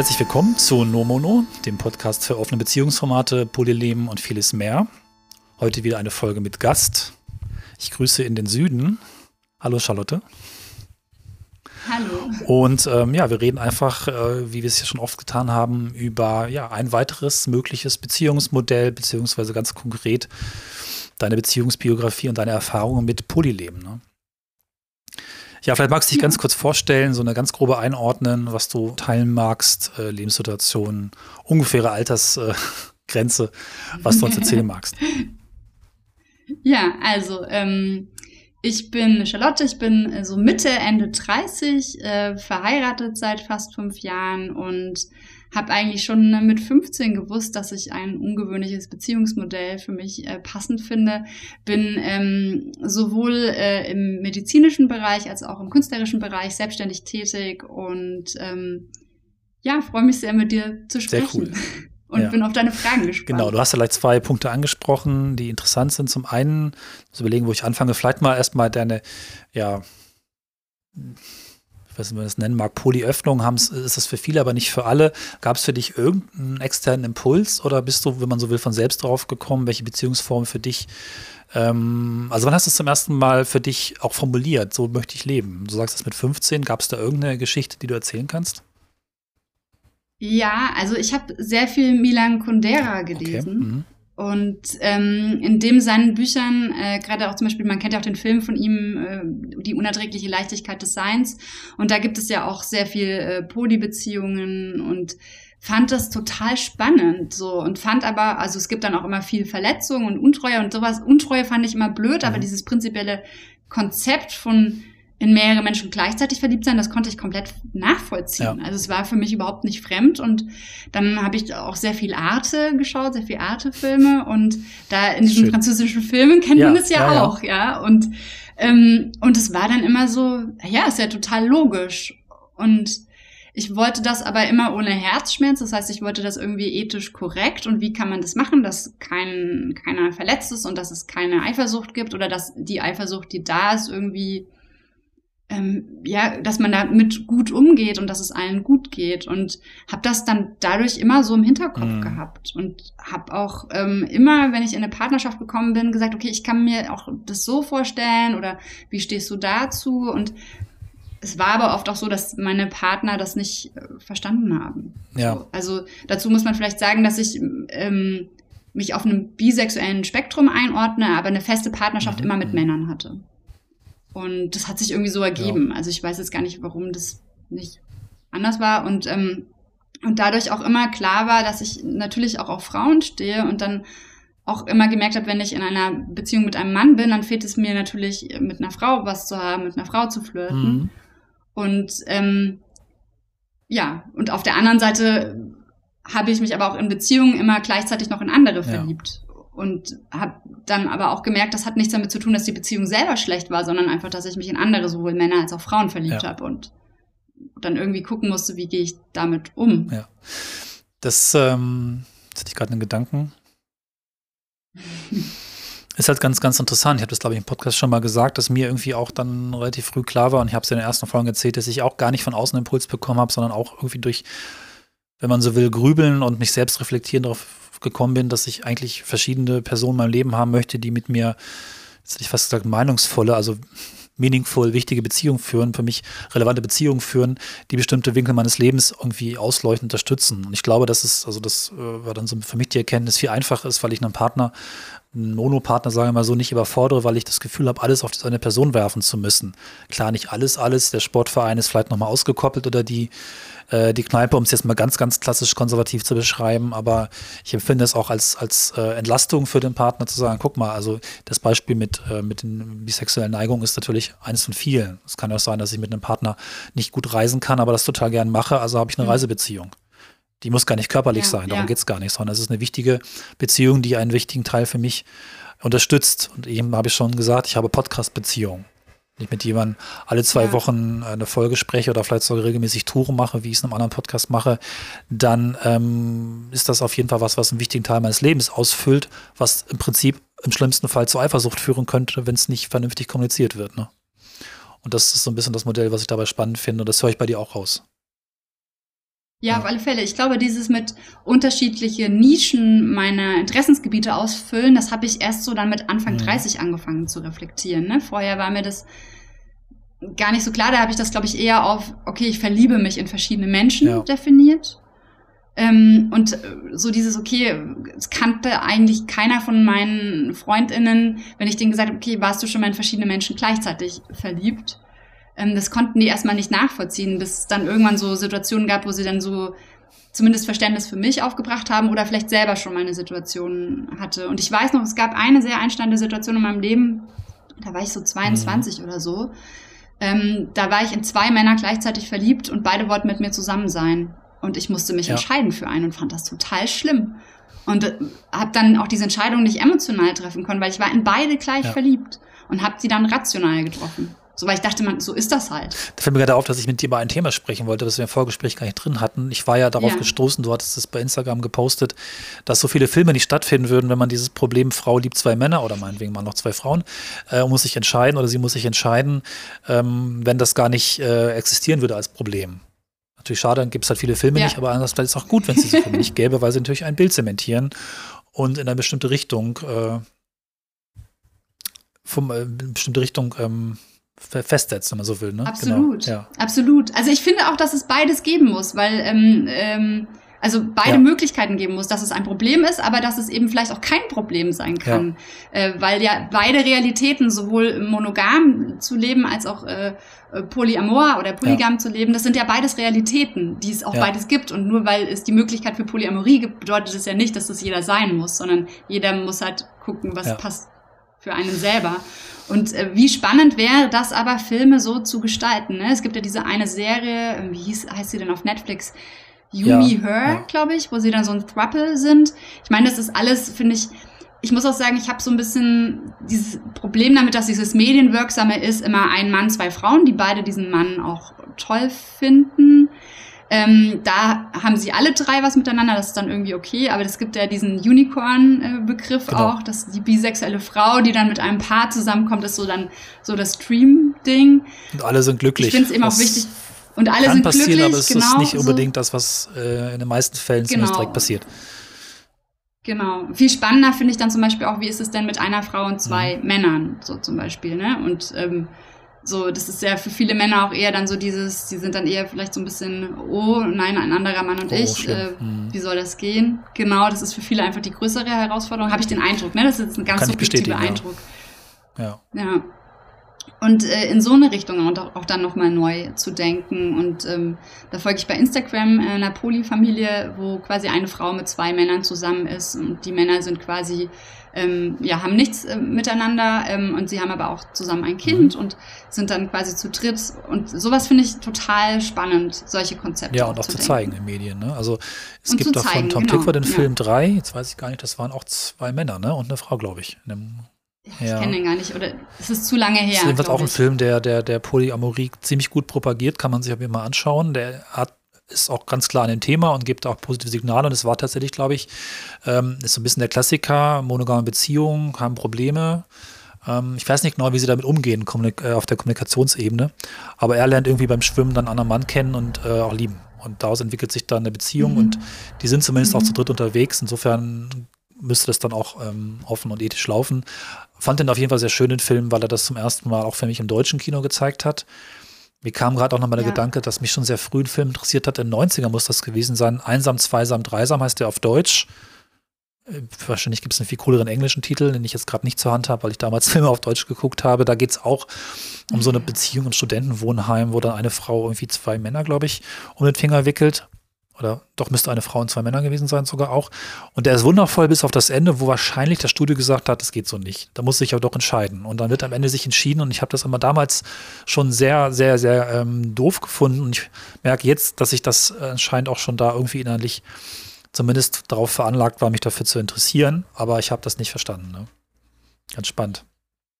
Herzlich willkommen zu Nomono, dem Podcast für offene Beziehungsformate, Polyleben und vieles mehr. Heute wieder eine Folge mit Gast. Ich grüße in den Süden. Hallo Charlotte. Hallo. Und ähm, ja, wir reden einfach, äh, wie wir es ja schon oft getan haben, über ja, ein weiteres mögliches Beziehungsmodell, beziehungsweise ganz konkret deine Beziehungsbiografie und deine Erfahrungen mit Polyleben. Ne? Ja, vielleicht magst du dich ganz kurz vorstellen, so eine ganz grobe einordnen, was du teilen magst, äh, Lebenssituation, ungefähre Altersgrenze, äh, was du uns erzählen magst. Ja, also ähm, ich bin Charlotte, ich bin äh, so Mitte, Ende 30, äh, verheiratet seit fast fünf Jahren und habe eigentlich schon mit 15 gewusst, dass ich ein ungewöhnliches Beziehungsmodell für mich äh, passend finde. Bin ähm, sowohl äh, im medizinischen Bereich als auch im künstlerischen Bereich selbstständig tätig und ähm, ja, freue mich sehr mit dir zu sprechen. Sehr cool. Und ja. bin auf deine Fragen gespannt. Genau, du hast ja gleich zwei Punkte angesprochen, die interessant sind. Zum einen, zu überlegen, wo ich anfange, vielleicht mal erstmal deine, ja, weiß nicht, wie man das nennen mag, Polyöffnung haben, ist das für viele, aber nicht für alle. Gab es für dich irgendeinen externen Impuls oder bist du, wenn man so will, von selbst drauf gekommen, welche Beziehungsform für dich, ähm, also wann hast du es zum ersten Mal für dich auch formuliert, so möchte ich leben? Du sagst es mit 15, gab es da irgendeine Geschichte, die du erzählen kannst? Ja, also ich habe sehr viel Milan Kundera gelesen. Okay. Mhm. Und ähm, in dem seinen Büchern, äh, gerade auch zum Beispiel, man kennt ja auch den Film von ihm, äh, Die unerträgliche Leichtigkeit des Seins. Und da gibt es ja auch sehr viel äh, Polybeziehungen und fand das total spannend so und fand aber, also es gibt dann auch immer viel Verletzung und Untreue und sowas. Untreue fand ich immer blöd, mhm. aber dieses prinzipielle Konzept von in mehrere Menschen gleichzeitig verliebt sein, das konnte ich komplett nachvollziehen. Ja. Also es war für mich überhaupt nicht fremd und dann habe ich auch sehr viel Arte geschaut, sehr viel Arte-Filme und da in diesen Schön. französischen Filmen kennt ja, man es ja, ja, auch, ja. Und ähm, und es war dann immer so, ja, ist ja total logisch und ich wollte das aber immer ohne Herzschmerz. Das heißt, ich wollte das irgendwie ethisch korrekt. Und wie kann man das machen, dass kein, keiner verletzt ist und dass es keine Eifersucht gibt oder dass die Eifersucht, die da ist, irgendwie ähm, ja, dass man damit gut umgeht und dass es allen gut geht und habe das dann dadurch immer so im Hinterkopf mhm. gehabt und habe auch ähm, immer, wenn ich in eine Partnerschaft gekommen bin, gesagt, okay, ich kann mir auch das so vorstellen oder wie stehst du dazu und es war aber oft auch so, dass meine Partner das nicht äh, verstanden haben. Ja. So, also dazu muss man vielleicht sagen, dass ich ähm, mich auf einem bisexuellen Spektrum einordne, aber eine feste Partnerschaft mhm. immer mit Männern hatte. Und das hat sich irgendwie so ergeben. Ja. Also ich weiß jetzt gar nicht, warum das nicht anders war. Und, ähm, und dadurch auch immer klar war, dass ich natürlich auch auf Frauen stehe und dann auch immer gemerkt habe, wenn ich in einer Beziehung mit einem Mann bin, dann fehlt es mir natürlich, mit einer Frau was zu haben, mit einer Frau zu flirten. Mhm. Und ähm, ja, und auf der anderen Seite habe ich mich aber auch in Beziehungen immer gleichzeitig noch in andere verliebt und habe dann aber auch gemerkt, das hat nichts damit zu tun, dass die Beziehung selber schlecht war, sondern einfach, dass ich mich in andere, sowohl Männer als auch Frauen verliebt ja. habe und dann irgendwie gucken musste, wie gehe ich damit um. Ja. Das, ähm, jetzt hatte ich gerade einen Gedanken. Ist halt ganz, ganz interessant. Ich habe das, glaube ich, im Podcast schon mal gesagt, dass mir irgendwie auch dann relativ früh klar war und ich habe es in der ersten Folge erzählt, dass ich auch gar nicht von außen Impuls bekommen habe, sondern auch irgendwie durch, wenn man so will, grübeln und mich selbst reflektieren darauf gekommen bin, dass ich eigentlich verschiedene Personen in meinem Leben haben möchte, die mit mir, jetzt hätte ich fast gesagt, meinungsvolle, also meaningful, wichtige Beziehungen führen, für mich relevante Beziehungen führen, die bestimmte Winkel meines Lebens irgendwie ausleuchten, unterstützen. Und ich glaube, das ist, also das äh, war dann so für mich die Erkenntnis, viel einfacher ist, weil ich einen Partner, einen Monopartner, sagen wir mal so, nicht überfordere, weil ich das Gefühl habe, alles auf eine Person werfen zu müssen. Klar, nicht alles, alles. Der Sportverein ist vielleicht nochmal ausgekoppelt oder die äh, die Kneipe, um es jetzt mal ganz, ganz klassisch konservativ zu beschreiben. Aber ich empfinde es auch als, als äh, Entlastung für den Partner zu sagen, guck mal, also das Beispiel mit, äh, mit den bisexuellen Neigungen ist natürlich eines von vielen. Es kann auch sein, dass ich mit einem Partner nicht gut reisen kann, aber das total gern mache, also habe ich eine mhm. Reisebeziehung. Die muss gar nicht körperlich ja, sein, darum ja. geht es gar nicht, sondern es ist eine wichtige Beziehung, die einen wichtigen Teil für mich unterstützt. Und eben habe ich schon gesagt, ich habe Podcast-Beziehungen ich mit jemandem alle zwei ja. Wochen eine Folge spreche oder vielleicht sogar regelmäßig Touren mache, wie ich es in einem anderen Podcast mache, dann ähm, ist das auf jeden Fall was, was einen wichtigen Teil meines Lebens ausfüllt, was im Prinzip im schlimmsten Fall zu Eifersucht führen könnte, wenn es nicht vernünftig kommuniziert wird. Ne? Und das ist so ein bisschen das Modell, was ich dabei spannend finde. Und das höre ich bei dir auch raus. Ja, auf alle Fälle. Ich glaube, dieses mit unterschiedliche Nischen meiner Interessensgebiete ausfüllen, das habe ich erst so dann mit Anfang mhm. 30 angefangen zu reflektieren. Ne? Vorher war mir das gar nicht so klar. Da habe ich das, glaube ich, eher auf, okay, ich verliebe mich in verschiedene Menschen ja. definiert. Ähm, und so dieses, okay, es kannte eigentlich keiner von meinen Freundinnen, wenn ich denen gesagt habe, okay, warst du schon mal in verschiedene Menschen gleichzeitig verliebt? Ähm, das konnten die erstmal nicht nachvollziehen, bis es dann irgendwann so Situationen gab, wo sie dann so zumindest Verständnis für mich aufgebracht haben oder vielleicht selber schon mal eine Situation hatte. Und ich weiß noch, es gab eine sehr einsteigende Situation in meinem Leben, da war ich so 22 mhm. oder so. Ähm, da war ich in zwei Männer gleichzeitig verliebt und beide wollten mit mir zusammen sein. Und ich musste mich ja. entscheiden für einen und fand das total schlimm. Und äh, habe dann auch diese Entscheidung nicht emotional treffen können, weil ich war in beide gleich ja. verliebt und habe sie dann rational getroffen. So, weil ich dachte, man, so ist das halt. Da fällt mir gerade auf, dass ich mit dir über ein Thema sprechen wollte, was wir im Vorgespräch gar nicht drin hatten. Ich war ja darauf ja. gestoßen, du hattest es bei Instagram gepostet, dass so viele Filme nicht stattfinden würden, wenn man dieses Problem Frau liebt zwei Männer oder meinetwegen mal noch zwei Frauen äh, muss sich entscheiden oder sie muss sich entscheiden, ähm, wenn das gar nicht äh, existieren würde als Problem. Natürlich schade, dann gibt es halt viele Filme ja. nicht, aber anders vielleicht ist es auch gut, wenn es diese Filme nicht gäbe, weil sie natürlich ein Bild zementieren und in eine bestimmte Richtung äh, vom, äh, bestimmte Richtung ähm, festsetzt, wenn man so will. Ne? Absolut, genau. ja. absolut. Also ich finde auch, dass es beides geben muss, weil ähm, ähm, also beide ja. Möglichkeiten geben muss, dass es ein Problem ist, aber dass es eben vielleicht auch kein Problem sein kann, ja. Äh, weil ja beide Realitäten, sowohl monogam zu leben als auch äh, äh Polyamor oder polygam ja. zu leben, das sind ja beides Realitäten, die es auch beides gibt. Und nur weil es die Möglichkeit für Polyamorie gibt, bedeutet es ja nicht, dass das jeder sein muss, sondern jeder muss halt gucken, was passt für einen selber. Und äh, wie spannend wäre das aber, Filme so zu gestalten. Ne? Es gibt ja diese eine Serie, äh, wie hieß, heißt sie denn auf Netflix? You ja, Me Her, ja. glaube ich, wo sie dann so ein Thruple sind. Ich meine, das ist alles, finde ich, ich muss auch sagen, ich habe so ein bisschen dieses Problem damit, dass dieses Medienwirksame ist, immer ein Mann, zwei Frauen, die beide diesen Mann auch toll finden. Ähm, da haben sie alle drei was miteinander, das ist dann irgendwie okay, aber es gibt ja diesen Unicorn-Begriff genau. auch, dass die bisexuelle Frau, die dann mit einem Paar zusammenkommt, ist so dann so das Dream-Ding. Und alle sind glücklich. Ich finde es eben auch wichtig. Und alle kann sind passieren, glücklich, aber es genau, ist nicht unbedingt so. das, was äh, in den meisten Fällen genau. zumindest direkt passiert. Genau. Viel spannender finde ich dann zum Beispiel auch, wie ist es denn mit einer Frau und zwei mhm. Männern, so zum Beispiel, ne? Und ähm, so, das ist ja für viele Männer auch eher dann so dieses, die sind dann eher vielleicht so ein bisschen, oh nein, ein anderer Mann und oh, ich, äh, hm. wie soll das gehen? Genau, das ist für viele einfach die größere Herausforderung, habe ich den Eindruck, ne? Das ist ein ganz subjektiver Eindruck. Ja. ja. ja. Und äh, in so eine Richtung auch, auch dann nochmal neu zu denken. Und ähm, da folge ich bei Instagram äh, einer Poly-Familie, wo quasi eine Frau mit zwei Männern zusammen ist. Und die Männer sind quasi ähm, ja, haben nichts äh, miteinander ähm, und sie haben aber auch zusammen ein Kind mhm. und sind dann quasi zu dritt. Und sowas finde ich total spannend, solche Konzepte. Ja, und auch, zu, zu zeigen in Medien. Ne? Also es und gibt doch von Tom genau, Tickwer den Film 3, jetzt weiß ich gar nicht, das waren auch zwei Männer ne? und eine Frau, glaube ich. Ich ja. kenne den gar nicht, oder es ist zu lange her. Das ist jedenfalls auch ein Film, der, der, der Polyamorie ziemlich gut propagiert, kann man sich aber mal anschauen. Der hat ist auch ganz klar an dem Thema und gibt auch positive Signale. Und es war tatsächlich, glaube ich, ähm, ist so ein bisschen der Klassiker, monogame Beziehungen haben Probleme. Ähm, ich weiß nicht genau, wie sie damit umgehen äh, auf der Kommunikationsebene. Aber er lernt irgendwie beim Schwimmen dann einen anderen Mann kennen und äh, auch lieben. Und daraus entwickelt sich dann eine Beziehung mhm. und die sind zumindest mhm. auch zu dritt unterwegs. Insofern müsste das dann auch ähm, offen und ethisch laufen. Fand den auf jeden Fall sehr schön, den Film, weil er das zum ersten Mal auch für mich im deutschen Kino gezeigt hat. Mir kam gerade auch nochmal der ja. Gedanke, dass mich schon sehr früh ein Film interessiert hat. In den 90er muss das gewesen sein. Einsam, Zweisam, Dreisam heißt der auf Deutsch. Äh, wahrscheinlich gibt es einen viel cooleren englischen Titel, den ich jetzt gerade nicht zur Hand habe, weil ich damals Filme auf Deutsch geguckt habe. Da geht es auch um so eine Beziehung im Studentenwohnheim, wo dann eine Frau irgendwie zwei Männer, glaube ich, um den Finger wickelt oder doch müsste eine Frau und zwei Männer gewesen sein sogar auch. Und der ist wundervoll bis auf das Ende, wo wahrscheinlich das Studio gesagt hat, das geht so nicht. Da muss sich aber doch entscheiden. Und dann wird am Ende sich entschieden und ich habe das immer damals schon sehr, sehr, sehr ähm, doof gefunden. Und ich merke jetzt, dass ich das anscheinend auch schon da irgendwie innerlich zumindest darauf veranlagt war, mich dafür zu interessieren. Aber ich habe das nicht verstanden. Ne? Ganz spannend.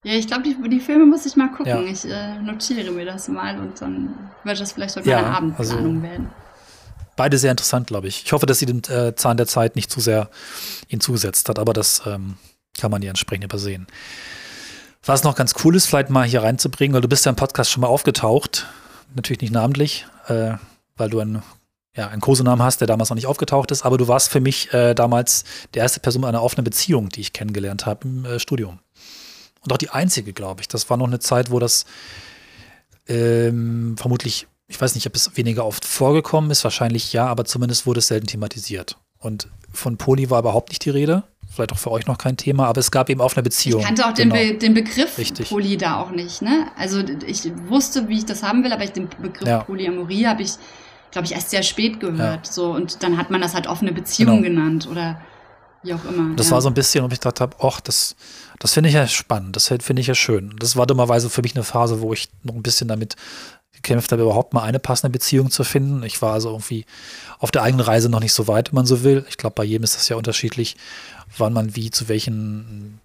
Ja, ich glaube, die, die Filme muss ich mal gucken. Ja. Ich äh, notiere mir das mal und dann wird das vielleicht sogar ja, eine Abendplanung also, werden beide sehr interessant, glaube ich. Ich hoffe, dass sie den äh, Zahn der Zeit nicht zu sehr ihn zugesetzt hat, aber das ähm, kann man ja entsprechend übersehen. Was noch ganz cool ist, vielleicht mal hier reinzubringen, weil du bist ja im Podcast schon mal aufgetaucht, natürlich nicht namentlich, äh, weil du ein, ja, einen Kosenamen hast, der damals noch nicht aufgetaucht ist, aber du warst für mich äh, damals die erste Person einer offenen Beziehung, die ich kennengelernt habe im äh, Studium. Und auch die einzige, glaube ich. Das war noch eine Zeit, wo das ähm, vermutlich, ich weiß nicht, ob es weniger oft vorgekommen ist, wahrscheinlich ja, aber zumindest wurde es selten thematisiert. Und von Poli war überhaupt nicht die Rede. Vielleicht auch für euch noch kein Thema, aber es gab eben auch eine Beziehung. Ich kannte auch genau. den, Be den Begriff Richtig. Poly da auch nicht. Ne? Also ich wusste, wie ich das haben will, aber ich den Begriff ja. Polyamorie habe ich, glaube ich, erst sehr spät gehört. Ja. So und dann hat man das halt offene Beziehung genau. genannt oder wie auch immer. Das ja. war so ein bisschen, wo ich gedacht habe, ach, das, das finde ich ja spannend, das finde ich ja schön. Das war dummerweise für mich eine Phase, wo ich noch ein bisschen damit gekämpft habe, überhaupt mal eine passende Beziehung zu finden. Ich war also irgendwie auf der eigenen Reise noch nicht so weit, wenn man so will. Ich glaube, bei jedem ist das ja unterschiedlich, wann man wie zu welchen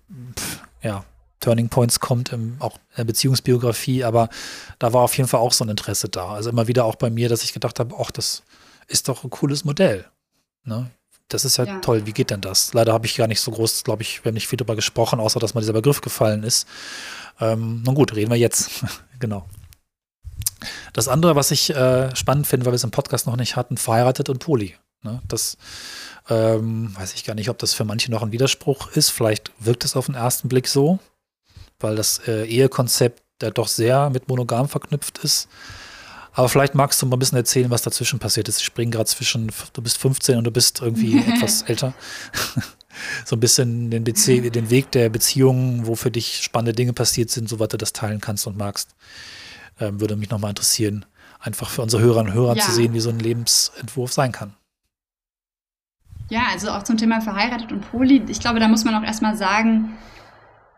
ja, Turning Points kommt, im, auch in der Beziehungsbiografie. Aber da war auf jeden Fall auch so ein Interesse da. Also immer wieder auch bei mir, dass ich gedacht habe, ach, das ist doch ein cooles Modell. Ne? Das ist ja, ja, toll. Wie geht denn das? Leider habe ich gar nicht so groß, glaube ich, wir haben nicht viel darüber gesprochen, außer dass mal dieser Begriff gefallen ist. Ähm, nun gut, reden wir jetzt. genau. Das andere, was ich äh, spannend finde, weil wir es im Podcast noch nicht hatten, verheiratet und Poli. Ne? Das ähm, weiß ich gar nicht, ob das für manche noch ein Widerspruch ist. Vielleicht wirkt es auf den ersten Blick so, weil das äh, Ehekonzept da doch sehr mit monogam verknüpft ist. Aber vielleicht magst du mal ein bisschen erzählen, was dazwischen passiert ist. Ich springe gerade zwischen, du bist 15 und du bist irgendwie etwas älter. so ein bisschen den, Bezie den Weg der Beziehungen, wo für dich spannende Dinge passiert sind, soweit du das teilen kannst und magst. Ähm, würde mich nochmal interessieren, einfach für unsere Hörerinnen und Hörer ja. zu sehen, wie so ein Lebensentwurf sein kann. Ja, also auch zum Thema verheiratet und Poli. Ich glaube, da muss man auch erstmal sagen,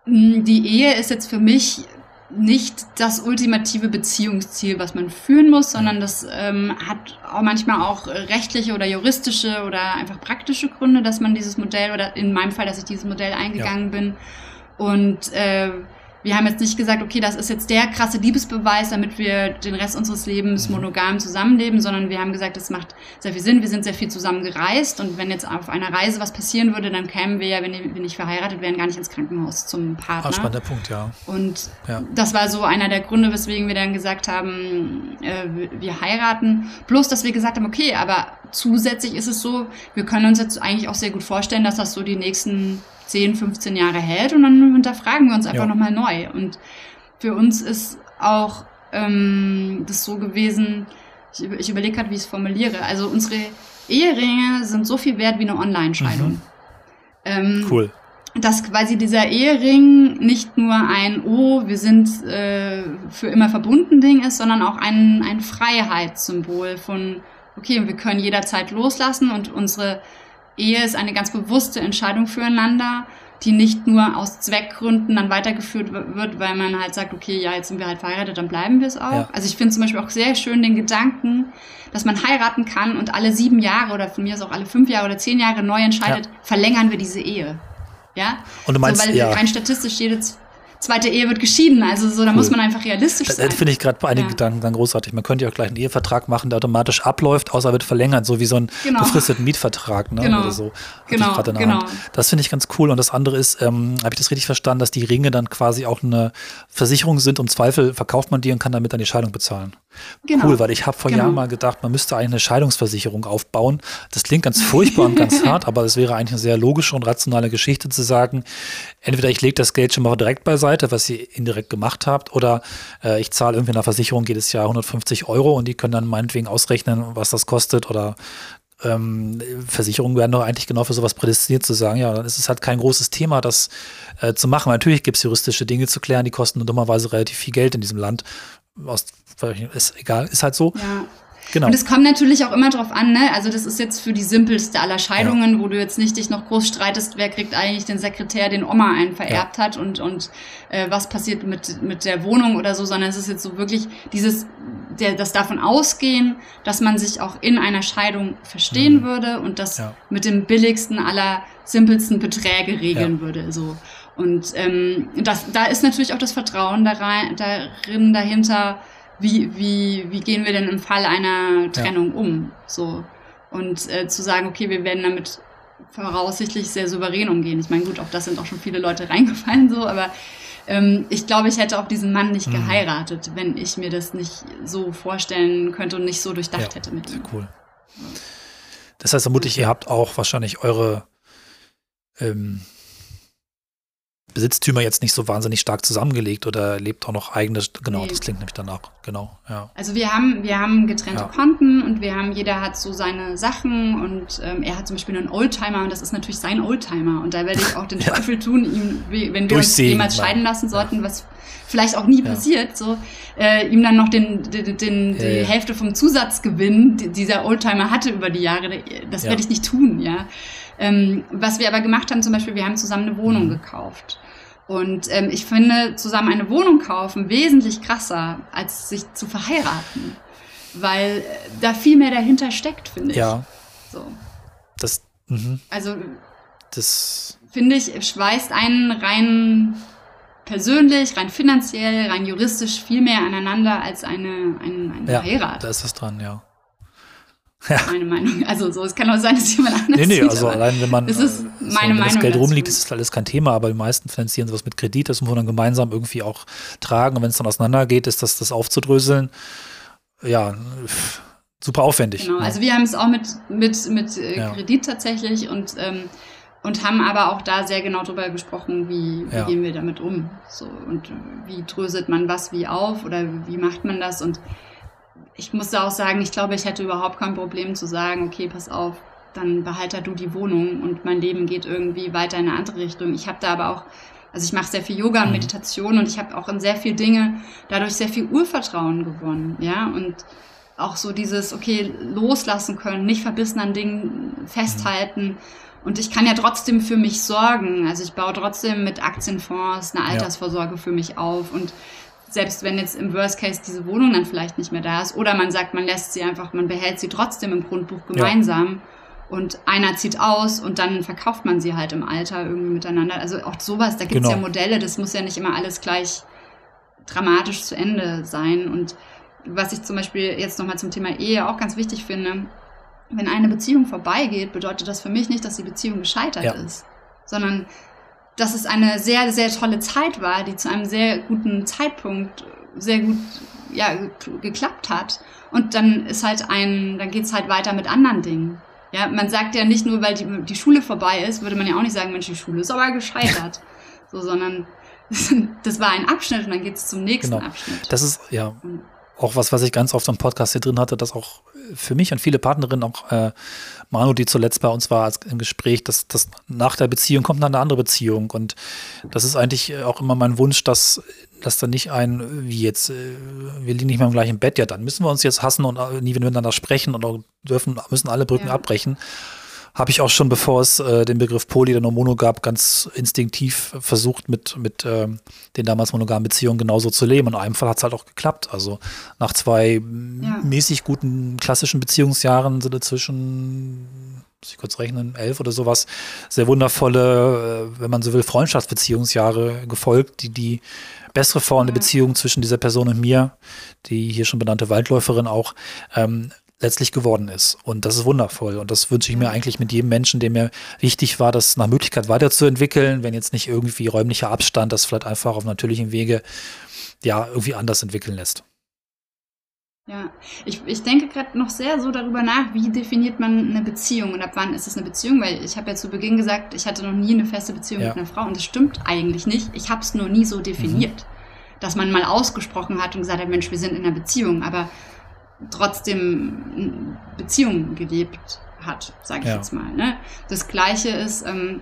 die Ehe ist jetzt für mich nicht das ultimative Beziehungsziel, was man führen muss, sondern das ähm, hat auch manchmal auch rechtliche oder juristische oder einfach praktische Gründe, dass man dieses Modell oder in meinem Fall, dass ich dieses Modell eingegangen ja. bin. Und äh, wir haben jetzt nicht gesagt, okay, das ist jetzt der krasse Liebesbeweis, damit wir den Rest unseres Lebens mhm. monogam zusammenleben, sondern wir haben gesagt, das macht sehr viel Sinn. Wir sind sehr viel zusammen gereist und wenn jetzt auf einer Reise was passieren würde, dann kämen wir ja, wenn wir nicht verheiratet wären, gar nicht ins Krankenhaus zum Partner. Ah, spannender Punkt, ja. Und ja. das war so einer der Gründe, weswegen wir dann gesagt haben, äh, wir heiraten. Bloß, dass wir gesagt haben, okay, aber zusätzlich ist es so, wir können uns jetzt eigentlich auch sehr gut vorstellen, dass das so die nächsten 10, 15 Jahre hält und dann hinterfragen wir uns einfach ja. nochmal neu. Und für uns ist auch ähm, das so gewesen, ich, ich überlege gerade, wie ich es formuliere. Also unsere Eheringe sind so viel wert wie eine Online-Scheidung. Mhm. Ähm, cool. Dass quasi dieser Ehering nicht nur ein, oh, wir sind äh, für immer verbunden Ding ist, sondern auch ein, ein Freiheitssymbol von, okay, wir können jederzeit loslassen und unsere Ehe ist eine ganz bewusste Entscheidung füreinander, die nicht nur aus Zweckgründen dann weitergeführt wird, weil man halt sagt, okay, ja, jetzt sind wir halt verheiratet, dann bleiben wir es auch. Ja. Also ich finde zum Beispiel auch sehr schön den Gedanken, dass man heiraten kann und alle sieben Jahre oder von mir aus auch alle fünf Jahre oder zehn Jahre neu entscheidet, ja. verlängern wir diese Ehe. Ja? Und du meinst, so, weil ja. rein statistisch jedes zweite Ehe wird geschieden. Also so, da cool. muss man einfach realistisch sein. Das finde ich gerade bei einigen ja. Gedanken dann großartig. Man könnte ja auch gleich einen Ehevertrag machen, der automatisch abläuft, außer wird verlängert, so wie so ein genau. befristeten Mietvertrag ne? genau. oder so. Genau, genau. Das finde ich ganz cool. Und das andere ist, ähm, habe ich das richtig verstanden, dass die Ringe dann quasi auch eine Versicherung sind. Im Zweifel verkauft man die und kann damit dann die Scheidung bezahlen. Genau. Cool, weil ich habe vor genau. Jahren mal gedacht, man müsste eigentlich eine Scheidungsversicherung aufbauen. Das klingt ganz furchtbar und ganz hart, aber es wäre eigentlich eine sehr logische und rationale Geschichte zu sagen, entweder ich lege das Geld schon mal direkt beiseite, was ihr indirekt gemacht habt, oder äh, ich zahle irgendwie einer Versicherung jedes Jahr 150 Euro und die können dann meinetwegen ausrechnen, was das kostet oder ähm, Versicherungen werden doch eigentlich genau für sowas prädestiniert zu sagen, ja, dann ist es halt kein großes Thema, das äh, zu machen. Natürlich gibt es juristische Dinge zu klären, die kosten dummerweise relativ viel Geld in diesem Land. Aus, ist egal, ist halt so. Ja. Genau. Und es kommt natürlich auch immer drauf an, ne? Also das ist jetzt für die simpelste aller Scheidungen, ja. wo du jetzt nicht dich noch groß streitest, wer kriegt eigentlich den Sekretär, den Oma einen vererbt ja. hat und, und äh, was passiert mit, mit der Wohnung oder so, sondern es ist jetzt so wirklich dieses, der, das davon ausgehen, dass man sich auch in einer Scheidung verstehen mhm. würde und das ja. mit dem billigsten aller simpelsten Beträge regeln würde. So. Und ähm, das, da ist natürlich auch das Vertrauen darin, darin dahinter, wie, wie, wie gehen wir denn im Fall einer Trennung ja. um? So. Und äh, zu sagen, okay, wir werden damit voraussichtlich sehr souverän umgehen. Ich meine, gut, auch das sind auch schon viele Leute reingefallen, so, aber ähm, ich glaube, ich hätte auch diesen Mann nicht mhm. geheiratet, wenn ich mir das nicht so vorstellen könnte und nicht so durchdacht ja, hätte mit ihm. Cool. Das heißt, vermutlich, ihr habt auch wahrscheinlich eure ähm, Besitztümer jetzt nicht so wahnsinnig stark zusammengelegt oder lebt auch noch eigenes, genau, nee. das klingt nämlich danach, genau, ja. Also wir haben, wir haben getrennte ja. Konten und wir haben, jeder hat so seine Sachen und ähm, er hat zum Beispiel einen Oldtimer und das ist natürlich sein Oldtimer und da werde ich auch den ja. Teufel tun, ihm, wenn wir uns jemals scheiden lassen sollten, was vielleicht auch nie passiert, so, äh, ihm dann noch den, den, den die Hälfte vom Zusatzgewinn, die dieser Oldtimer hatte über die Jahre, das werde ich nicht tun, ja. Ähm, was wir aber gemacht haben, zum Beispiel, wir haben zusammen eine Wohnung mhm. gekauft. Und ähm, ich finde zusammen eine Wohnung kaufen wesentlich krasser, als sich zu verheiraten. Weil äh, da viel mehr dahinter steckt, finde ich. Ja. So. Das. Mh. Also. Das. Finde ich, schweißt einen rein persönlich, rein finanziell, rein juristisch viel mehr aneinander als eine, eine, eine ja, Heirat. Da ist was dran, ja. Ja. Meine Meinung. Also so, es kann auch sein, dass jemand anders. Nee, nee, sieht, also allein wenn man das ist äh, meine so, wenn Meinung das Geld rumliegt, ist das alles kein Thema, aber die meisten finanzieren sowas mit Kredit, das muss man dann gemeinsam irgendwie auch tragen. Und wenn es dann auseinandergeht, ist das, das aufzudröseln, ja, super aufwendig. Genau, ja. also wir haben es auch mit, mit, mit äh, ja. Kredit tatsächlich und, ähm, und haben aber auch da sehr genau drüber gesprochen, wie, wie ja. gehen wir damit um. So, und wie dröselt man was wie auf oder wie macht man das und ich musste auch sagen, ich glaube, ich hätte überhaupt kein Problem zu sagen, okay, pass auf, dann behalte du die Wohnung und mein Leben geht irgendwie weiter in eine andere Richtung. Ich habe da aber auch, also ich mache sehr viel Yoga und mhm. Meditation und ich habe auch in sehr viel Dinge dadurch sehr viel Urvertrauen gewonnen, ja, und auch so dieses, okay, loslassen können, nicht verbissen an Dingen festhalten. Und ich kann ja trotzdem für mich sorgen. Also ich baue trotzdem mit Aktienfonds eine Altersvorsorge ja. für mich auf und selbst wenn jetzt im Worst Case diese Wohnung dann vielleicht nicht mehr da ist, oder man sagt, man lässt sie einfach, man behält sie trotzdem im Grundbuch gemeinsam ja. und einer zieht aus und dann verkauft man sie halt im Alter irgendwie miteinander. Also auch sowas, da gibt es genau. ja Modelle, das muss ja nicht immer alles gleich dramatisch zu Ende sein. Und was ich zum Beispiel jetzt nochmal zum Thema Ehe auch ganz wichtig finde, wenn eine Beziehung vorbeigeht, bedeutet das für mich nicht, dass die Beziehung gescheitert ja. ist, sondern dass es eine sehr, sehr tolle Zeit war, die zu einem sehr guten Zeitpunkt sehr gut ja, geklappt hat. Und dann ist halt ein, dann geht's halt weiter mit anderen Dingen. Ja, man sagt ja nicht nur, weil die, die Schule vorbei ist, würde man ja auch nicht sagen, Mensch, die Schule ist aber gescheitert. so, sondern das war ein Abschnitt und dann geht's zum nächsten genau. Abschnitt. Das ist, ja. Und auch was, was ich ganz oft im Podcast hier drin hatte, dass auch für mich und viele Partnerinnen, auch äh, Manu, die zuletzt bei uns war im Gespräch, dass, dass nach der Beziehung kommt dann eine andere Beziehung. Und das ist eigentlich auch immer mein Wunsch, dass, dass dann nicht ein, wie jetzt, äh, wir liegen nicht mehr im gleichen Bett, ja, dann müssen wir uns jetzt hassen und äh, nie miteinander sprechen und dürfen, müssen alle Brücken ja. abbrechen habe ich auch schon, bevor es äh, den Begriff Poly oder Mono gab, ganz instinktiv versucht, mit, mit ähm, den damals monogamen Beziehungen genauso zu leben. Und in einem Fall hat es halt auch geklappt. Also nach zwei ja. mäßig guten klassischen Beziehungsjahren sind inzwischen, muss ich kurz rechnen, elf oder sowas, sehr wundervolle, äh, wenn man so will, Freundschaftsbeziehungsjahre gefolgt, die die bessere Form der Beziehung zwischen dieser Person und mir, die hier schon benannte Waldläuferin auch, ähm, letztlich geworden ist. Und das ist wundervoll. Und das wünsche ich mir eigentlich mit jedem Menschen, dem mir wichtig war, das nach Möglichkeit weiterzuentwickeln, wenn jetzt nicht irgendwie räumlicher Abstand das vielleicht einfach auf natürlichem Wege ja irgendwie anders entwickeln lässt. Ja, ich, ich denke gerade noch sehr so darüber nach, wie definiert man eine Beziehung und ab wann ist es eine Beziehung, weil ich habe ja zu Beginn gesagt, ich hatte noch nie eine feste Beziehung ja. mit einer Frau und das stimmt eigentlich nicht. Ich habe es nur nie so definiert, mhm. dass man mal ausgesprochen hat und gesagt hat, Mensch, wir sind in einer Beziehung, aber trotzdem Beziehungen gelebt hat, sage ich ja. jetzt mal. Ne? Das Gleiche ist, ähm,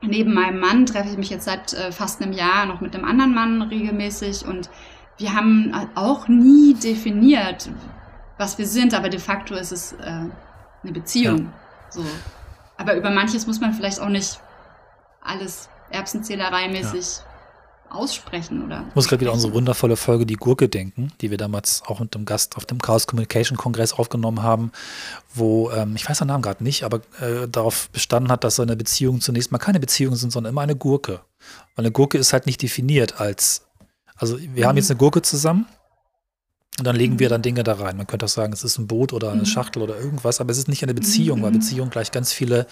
neben meinem Mann treffe ich mich jetzt seit äh, fast einem Jahr noch mit einem anderen Mann regelmäßig und wir haben auch nie definiert, was wir sind, aber de facto ist es äh, eine Beziehung. Ja. So. Aber über manches muss man vielleicht auch nicht alles Erbsenzählerei-mäßig ja aussprechen oder. Ich muss gerade wieder unsere wundervolle Folge Die Gurke denken, die wir damals auch mit dem Gast auf dem Chaos Communication Kongress aufgenommen haben, wo, ähm, ich weiß den Namen gerade nicht, aber äh, darauf bestanden hat, dass seine Beziehungen zunächst mal keine Beziehungen sind, sondern immer eine Gurke. Weil eine Gurke ist halt nicht definiert als, also wir mhm. haben jetzt eine Gurke zusammen. Und dann legen wir mhm. dann Dinge da rein. Man könnte auch sagen, es ist ein Boot oder eine mhm. Schachtel oder irgendwas, aber es ist nicht eine Beziehung, weil mhm. Beziehung gleich ganz viele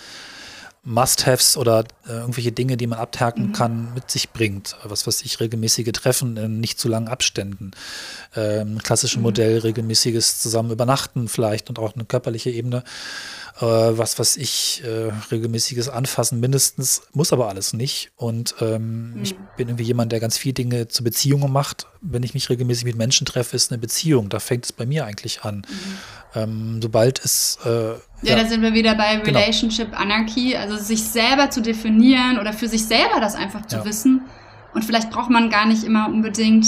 Must-Haves oder äh, irgendwelche Dinge, die man abhaken mhm. kann, mit sich bringt. Was weiß ich, regelmäßige Treffen in nicht zu langen Abständen. Ähm, klassische mhm. Modell, regelmäßiges Zusammen übernachten vielleicht und auch eine körperliche Ebene äh, was was ich, äh, regelmäßiges Anfassen mindestens, muss aber alles nicht. Und ähm, mhm. ich bin irgendwie jemand, der ganz viele Dinge zu Beziehungen macht. Wenn ich mich regelmäßig mit Menschen treffe, ist eine Beziehung. Da fängt es bei mir eigentlich an. Mhm. Ähm, sobald es äh, ja, ja, da sind wir wieder bei genau. Relationship genau. Anarchy, also sich selber zu definieren oder für sich selber das einfach zu ja. wissen. Und vielleicht braucht man gar nicht immer unbedingt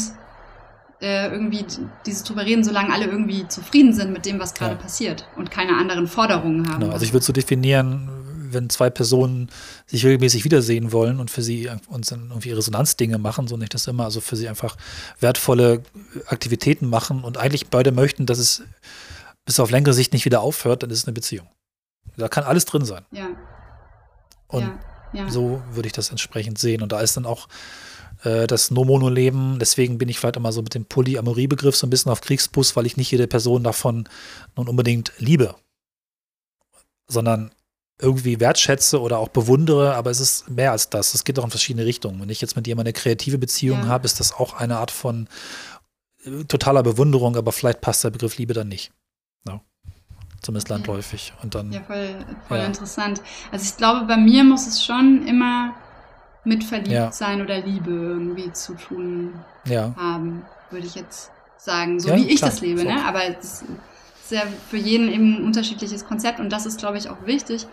äh, irgendwie dieses drüber reden, solange alle irgendwie zufrieden sind mit dem, was gerade ja. passiert und keine anderen Forderungen haben. Genau, also ich würde so definieren, wenn zwei Personen sich regelmäßig wiedersehen wollen und für sie uns dann irgendwie Resonanzdinge machen, so nicht das immer, also für sie einfach wertvolle Aktivitäten machen und eigentlich beide möchten, dass es bis auf längere Sicht nicht wieder aufhört, dann ist es eine Beziehung. Da kann alles drin sein. Ja. Und ja, ja. so würde ich das entsprechend sehen. Und da ist dann auch äh, das No-Mono-Leben. Deswegen bin ich vielleicht immer so mit dem Polyamorie-Begriff so ein bisschen auf Kriegsbus, weil ich nicht jede Person davon nun unbedingt liebe, sondern irgendwie wertschätze oder auch bewundere, aber es ist mehr als das. Es geht auch in verschiedene Richtungen. Wenn ich jetzt mit jemandem eine kreative Beziehung ja. habe, ist das auch eine Art von äh, totaler Bewunderung, aber vielleicht passt der Begriff Liebe dann nicht. Ja. Zumindest landläufig. Und dann, ja, voll, voll ja. interessant. Also ich glaube, bei mir muss es schon immer mit Verliebtsein ja. oder Liebe irgendwie zu tun ja. haben, würde ich jetzt sagen. So ja, wie ich klar, das lebe, ne? Aber es ist ja für jeden eben ein unterschiedliches Konzept und das ist, glaube ich, auch wichtig.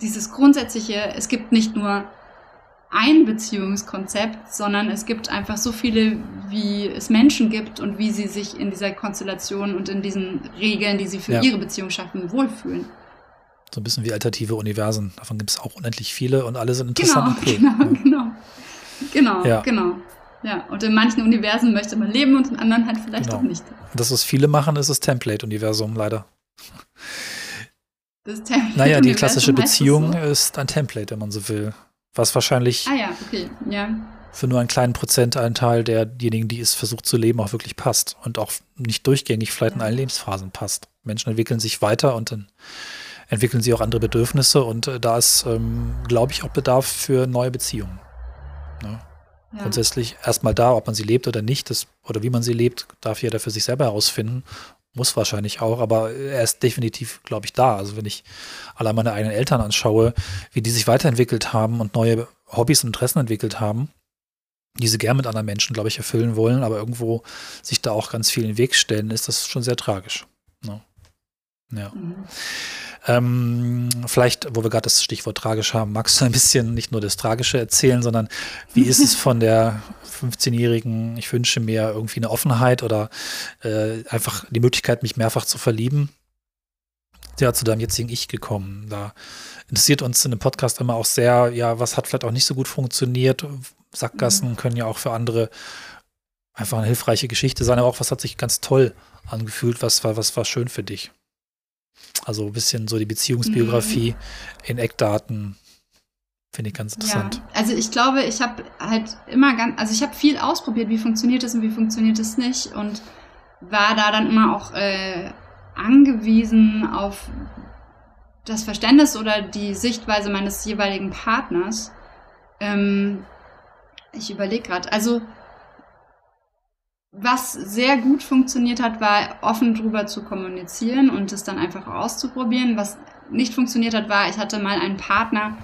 Dieses grundsätzliche, es gibt nicht nur ein Beziehungskonzept, sondern es gibt einfach so viele, wie es Menschen gibt und wie sie sich in dieser Konstellation und in diesen Regeln, die sie für ihre Beziehung schaffen, wohlfühlen. So ein bisschen wie alternative Universen. Davon gibt es auch unendlich viele und alle sind interessant genau, und cool. Genau, ja. genau. Genau, ja. genau. Ja, und in manchen Universen möchte man leben und in anderen halt vielleicht genau. auch nicht. Und das, was viele machen, ist das Template-Universum, leider. Das Template naja, die klassische Beziehung so? ist ein Template, wenn man so will. Was wahrscheinlich ah, ja, okay. ja. für nur einen kleinen Prozentanteil derjenigen, die es versucht zu leben, auch wirklich passt. Und auch nicht durchgängig vielleicht ja. in allen Lebensphasen passt. Menschen entwickeln sich weiter und dann entwickeln sie auch andere Bedürfnisse und äh, da ist, ähm, glaube ich, auch Bedarf für neue Beziehungen. Ne? Ja. Grundsätzlich erstmal da, ob man sie lebt oder nicht, das, oder wie man sie lebt, darf jeder für sich selber herausfinden. Muss wahrscheinlich auch, aber er ist definitiv, glaube ich, da. Also wenn ich allein meine eigenen Eltern anschaue, wie die sich weiterentwickelt haben und neue Hobbys und Interessen entwickelt haben, die sie gern mit anderen Menschen, glaube ich, erfüllen wollen, aber irgendwo sich da auch ganz viel in den Weg stellen, ist das schon sehr tragisch. Ne? Ja. Mhm. Ähm, vielleicht, wo wir gerade das Stichwort tragisch haben, magst du ein bisschen nicht nur das Tragische erzählen, sondern wie ist es von der 15-Jährigen, ich wünsche mir irgendwie eine Offenheit oder äh, einfach die Möglichkeit, mich mehrfach zu verlieben? Ja, zu deinem jetzigen Ich gekommen. Da interessiert uns in dem Podcast immer auch sehr, ja, was hat vielleicht auch nicht so gut funktioniert. Sackgassen mhm. können ja auch für andere einfach eine hilfreiche Geschichte sein, aber auch was hat sich ganz toll angefühlt, was war, was war schön für dich? Also ein bisschen so die Beziehungsbiografie mhm. in Eckdaten. Finde ich ganz interessant. Ja, also ich glaube, ich habe halt immer ganz, also ich habe viel ausprobiert, wie funktioniert es und wie funktioniert es nicht und war da dann immer auch äh, angewiesen auf das Verständnis oder die Sichtweise meines jeweiligen Partners. Ähm, ich überlege gerade, also was sehr gut funktioniert hat, war offen drüber zu kommunizieren und es dann einfach auszuprobieren. Was nicht funktioniert hat, war, ich hatte mal einen Partner,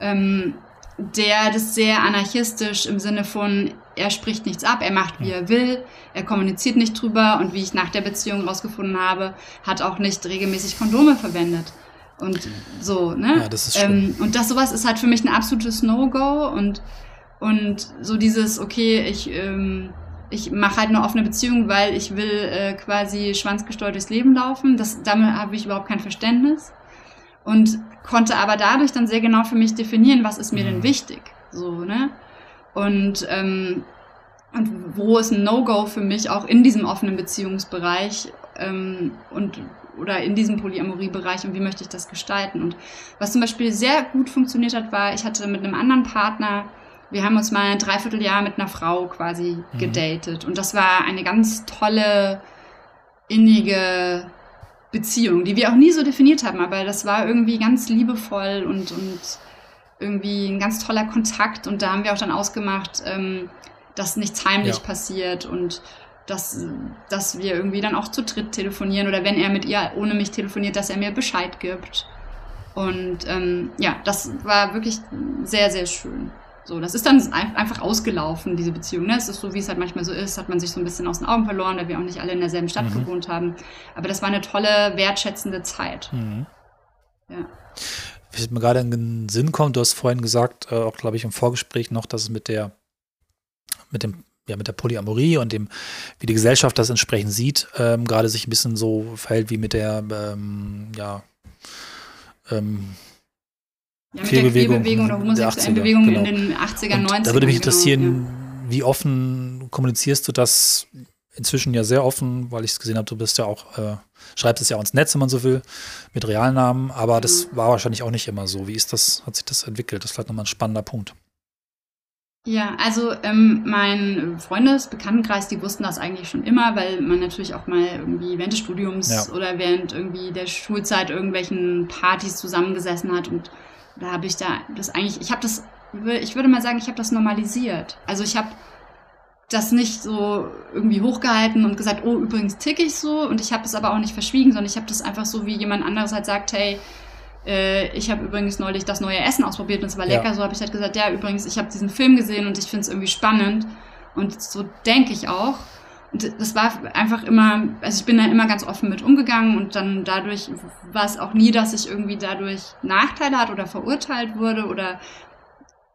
ähm, der das sehr anarchistisch im Sinne von, er spricht nichts ab, er macht, wie er will, er kommuniziert nicht drüber und wie ich nach der Beziehung rausgefunden habe, hat auch nicht regelmäßig Kondome verwendet. Und so, ne? Ja, das ist ähm, und das sowas ist halt für mich ein absolutes No-Go und, und so dieses, okay, ich, ähm, ich mache halt eine offene Beziehung, weil ich will äh, quasi schwanzgesteuert durchs Leben laufen. Das, damit habe ich überhaupt kein Verständnis. Und konnte aber dadurch dann sehr genau für mich definieren, was ist mir denn mhm. wichtig. So, ne? Und, ähm, und wo ist ein No-Go für mich auch in diesem offenen Beziehungsbereich ähm, und oder in diesem Polyamorie-Bereich und wie möchte ich das gestalten. Und was zum Beispiel sehr gut funktioniert hat, war, ich hatte mit einem anderen Partner wir haben uns mal ein Dreivierteljahr mit einer Frau quasi mhm. gedatet. Und das war eine ganz tolle, innige Beziehung, die wir auch nie so definiert haben, aber das war irgendwie ganz liebevoll und, und irgendwie ein ganz toller Kontakt. Und da haben wir auch dann ausgemacht, ähm, dass nichts heimlich ja. passiert und dass, dass wir irgendwie dann auch zu dritt telefonieren oder wenn er mit ihr ohne mich telefoniert, dass er mir Bescheid gibt. Und ähm, ja, das war wirklich sehr, sehr schön. So, das ist dann einfach ausgelaufen, diese Beziehung. Ne? Es ist so, wie es halt manchmal so ist, hat man sich so ein bisschen aus den Augen verloren, weil wir auch nicht alle in derselben Stadt mhm. gewohnt haben. Aber das war eine tolle, wertschätzende Zeit. Mhm. Ja. Wie mir gerade in den Sinn kommt, du hast vorhin gesagt, äh, auch glaube ich im Vorgespräch noch, dass es mit der, mit dem ja, mit der Polyamorie und dem, wie die Gesellschaft das entsprechend sieht, ähm, gerade sich ein bisschen so verhält wie mit der, ähm, ja, ähm, ja, mit Queerbewegung, der oder homosexuellen Bewegung genau. in den 80er, 90er. Da würde mich interessieren, genau, ja. wie offen kommunizierst du das inzwischen ja sehr offen, weil ich es gesehen habe, du bist ja auch, äh, schreibst es ja auch ins Netz, wenn man so will, mit Realnamen, aber mhm. das war wahrscheinlich auch nicht immer so. Wie ist das, hat sich das entwickelt? Das ist vielleicht nochmal ein spannender Punkt. Ja, also ähm, mein Freundesbekanntenkreis, die wussten das eigentlich schon immer, weil man natürlich auch mal irgendwie während des Studiums ja. oder während irgendwie der Schulzeit irgendwelchen Partys zusammengesessen hat und da habe ich da das eigentlich, ich habe das, ich würde mal sagen, ich habe das normalisiert. Also ich habe das nicht so irgendwie hochgehalten und gesagt, oh, übrigens tick ich so und ich habe es aber auch nicht verschwiegen, sondern ich habe das einfach so, wie jemand anderes halt sagt, hey, äh, ich habe übrigens neulich das neue Essen ausprobiert und es war lecker. Ja. So habe ich halt gesagt, ja, übrigens, ich habe diesen Film gesehen und ich finde es irgendwie spannend. Und so denke ich auch. Das war einfach immer, also ich bin da immer ganz offen mit umgegangen und dann dadurch war es auch nie, dass ich irgendwie dadurch Nachteile hatte oder verurteilt wurde oder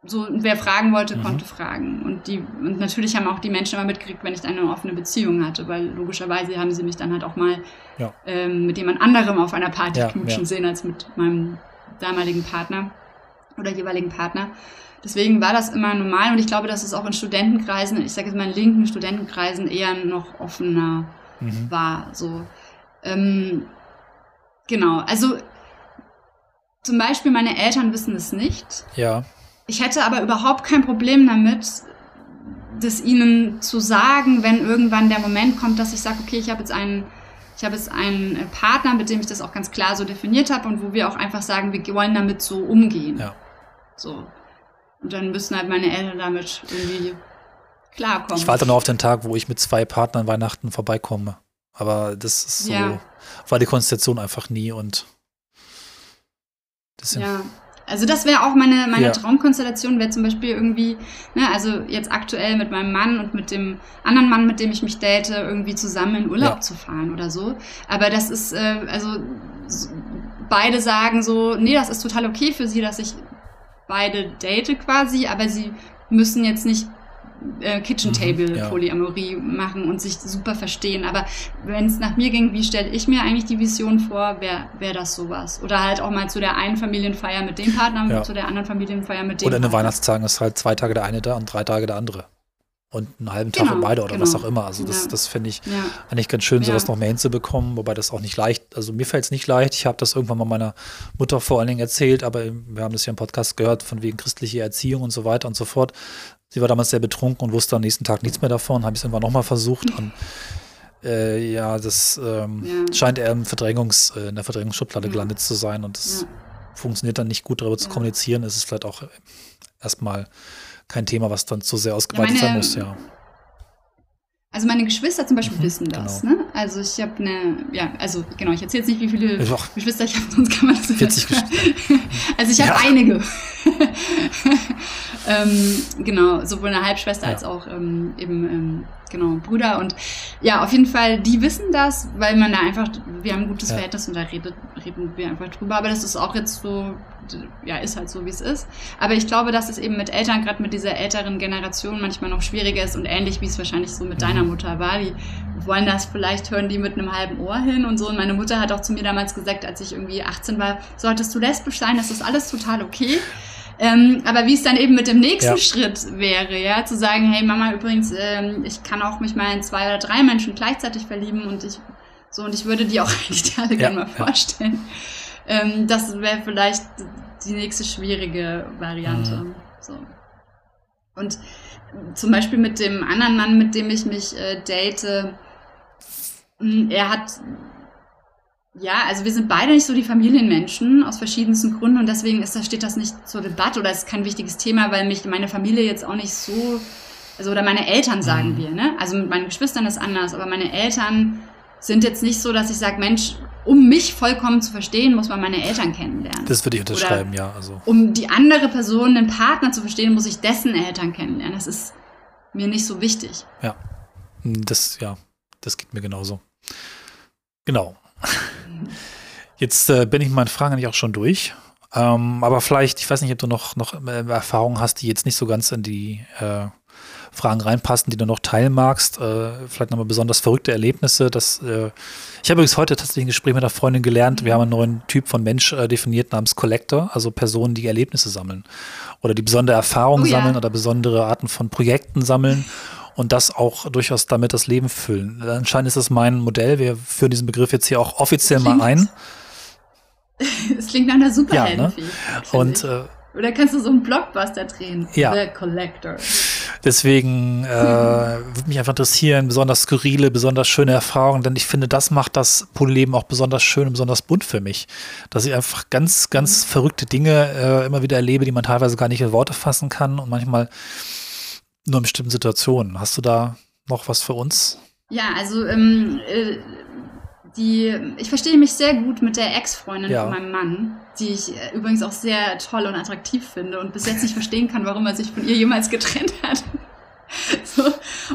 so, wer fragen wollte, mhm. konnte fragen. Und die, und natürlich haben auch die Menschen immer mitgekriegt, wenn ich eine offene Beziehung hatte, weil logischerweise haben sie mich dann halt auch mal ja. ähm, mit jemand anderem auf einer Party ja, knutschen ja. sehen als mit meinem damaligen Partner oder jeweiligen Partner. Deswegen war das immer normal und ich glaube, dass es auch in Studentenkreisen, ich sage jetzt mal in linken Studentenkreisen eher noch offener mhm. war. So. Ähm, genau, also zum Beispiel meine Eltern wissen es nicht. Ja. Ich hätte aber überhaupt kein Problem damit, das ihnen zu sagen, wenn irgendwann der Moment kommt, dass ich sage, okay, ich habe jetzt einen, ich habe jetzt einen Partner, mit dem ich das auch ganz klar so definiert habe und wo wir auch einfach sagen, wir wollen damit so umgehen. Ja. So. Und dann müssen halt meine Eltern damit irgendwie klarkommen. Ich warte noch auf den Tag, wo ich mit zwei Partnern Weihnachten vorbeikomme. Aber das ist so, ja. war die Konstellation einfach nie und deswegen. Ja. Also das wäre auch meine, meine ja. Traumkonstellation, wäre zum Beispiel irgendwie, ne, also jetzt aktuell mit meinem Mann und mit dem anderen Mann, mit dem ich mich date, irgendwie zusammen in Urlaub ja. zu fahren oder so. Aber das ist, äh, also beide sagen so, nee, das ist total okay für sie, dass ich beide date quasi, aber sie müssen jetzt nicht äh, Kitchen Table mhm, ja. Polyamorie machen und sich super verstehen. Aber wenn es nach mir ging, wie stelle ich mir eigentlich die Vision vor, wäre wär das sowas? Oder halt auch mal zu der einen Familienfeier mit dem Partner, ja. zu der anderen Familienfeier mit dem Oder eine Weihnachtstagen ist halt zwei Tage der eine da und drei Tage der andere. Und einen halben Tag genau, für beide oder genau. was auch immer. Also das, ja. das finde ich eigentlich ganz schön, sowas noch mehr hinzubekommen, wobei das auch nicht leicht, also mir fällt es nicht leicht. Ich habe das irgendwann mal meiner Mutter vor allen Dingen erzählt, aber wir haben das ja im Podcast gehört, von wegen christliche Erziehung und so weiter und so fort. Sie war damals sehr betrunken und wusste am nächsten Tag nichts mehr davon. Habe ich es irgendwann nochmal versucht. Und äh, ja, das ähm, ja. scheint eher im Verdrängungs, äh, in der Verdrängungsschublade ja. gelandet zu sein. Und das ja. funktioniert dann nicht gut, darüber zu kommunizieren. Es ist vielleicht auch erstmal kein Thema, was dann zu sehr ausgeweitet sein muss, ja. Also meine Geschwister zum Beispiel mhm, wissen das. Genau. Ne? Also ich habe eine, ja, also genau, ich erzähle jetzt nicht, wie viele Doch. Geschwister ich habe, sonst kann man das 40 Geschwister. also ich habe ja. einige. ähm, genau, sowohl eine Halbschwester ja. als auch ähm, eben ähm, genau Brüder und ja, auf jeden Fall, die wissen das, weil man da einfach, wir haben ein gutes ja. Verhältnis und da redet, reden wir einfach drüber. Aber das ist auch jetzt so, ja, ist halt so, wie es ist. Aber ich glaube, dass es eben mit Eltern, gerade mit dieser älteren Generation, manchmal noch schwieriger ist und ähnlich wie es wahrscheinlich so mit deiner mhm. Mutter war. Die wollen das vielleicht, hören die mit einem halben Ohr hin und so. Und meine Mutter hat auch zu mir damals gesagt, als ich irgendwie 18 war, solltest du lesbisch sein, das ist alles total okay. Ähm, aber wie es dann eben mit dem nächsten ja. Schritt wäre, ja, zu sagen, hey Mama, übrigens, ähm, ich kann auch mich mal in zwei oder drei Menschen gleichzeitig verlieben und ich so und ich würde die auch eigentlich alle ja, gerne mal vorstellen. Ähm, das wäre vielleicht die nächste schwierige Variante. Mhm. So. Und zum Beispiel mit dem anderen Mann, mit dem ich mich äh, date, hm, er hat Ja, also wir sind beide nicht so die Familienmenschen aus verschiedensten Gründen und deswegen ist, da steht das nicht zur Debatte oder ist kein wichtiges Thema, weil mich meine Familie jetzt auch nicht so, also oder meine Eltern sagen mhm. wir, ne? Also mit meinen Geschwistern ist anders, aber meine Eltern sind jetzt nicht so, dass ich sage, Mensch, um mich vollkommen zu verstehen, muss man meine Eltern kennenlernen. Das würde ich unterschreiben, oder ja. Also. Um die andere Person, den Partner zu verstehen, muss ich dessen Eltern kennenlernen. Das ist mir nicht so wichtig. Ja, das, ja, das geht mir genauso. Genau. Jetzt äh, bin ich mit meinen Fragen eigentlich auch schon durch. Ähm, aber vielleicht, ich weiß nicht, ob du noch, noch äh, Erfahrungen hast, die jetzt nicht so ganz in die äh, Fragen reinpassen, die du noch teilen magst. Äh, vielleicht nochmal besonders verrückte Erlebnisse. Dass, äh, ich habe übrigens heute tatsächlich ein Gespräch mit einer Freundin gelernt. Wir haben einen neuen Typ von Mensch äh, definiert namens Collector, also Personen, die Erlebnisse sammeln oder die besondere Erfahrungen oh, sammeln ja. oder besondere Arten von Projekten sammeln und das auch durchaus damit das Leben füllen. Anscheinend ist das mein Modell. Wir führen diesen Begriff jetzt hier auch offiziell mal ein. Es klingt nach einer Superhelden. Ja, ne? Und äh, oder kannst du so einen Blockbuster drehen? Ja. The Collector. Deswegen äh, würde mich einfach interessieren, besonders skurrile, besonders schöne Erfahrungen, denn ich finde, das macht das Polleben auch besonders schön und besonders bunt für mich. Dass ich einfach ganz, ganz mhm. verrückte Dinge äh, immer wieder erlebe, die man teilweise gar nicht in Worte fassen kann und manchmal nur in bestimmten Situationen. Hast du da noch was für uns? Ja, also ähm, äh, die, ich verstehe mich sehr gut mit der Ex-Freundin ja. von meinem Mann, die ich äh, übrigens auch sehr toll und attraktiv finde und bis jetzt nicht verstehen kann, warum er sich von ihr jemals getrennt hat. So.